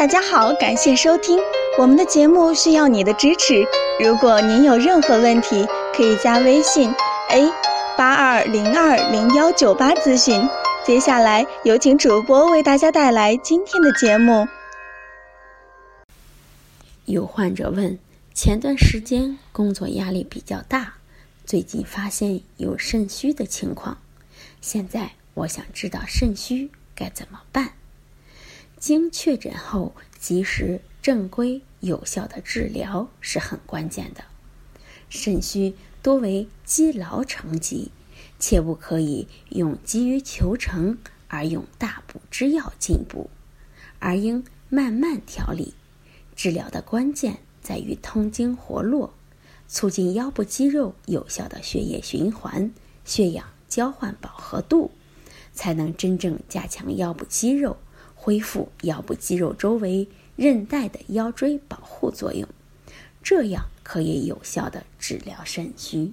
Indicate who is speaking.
Speaker 1: 大家好，感谢收听我们的节目，需要你的支持。如果您有任何问题，可以加微信 a 八二零二零幺九八咨询。接下来有请主播为大家带来今天的节目。
Speaker 2: 有患者问：前段时间工作压力比较大，最近发现有肾虚的情况，现在我想知道肾虚该怎么办？经确诊后，及时正规有效的治疗是很关键的。肾虚多为积劳成疾，切不可以用急于求成而用大补之药进补，而应慢慢调理。治疗的关键在于通经活络，促进腰部肌肉有效的血液循环、血氧交换饱和度，才能真正加强腰部肌肉。恢复腰部肌肉周围韧带的腰椎保护作用，这样可以有效的治疗肾虚。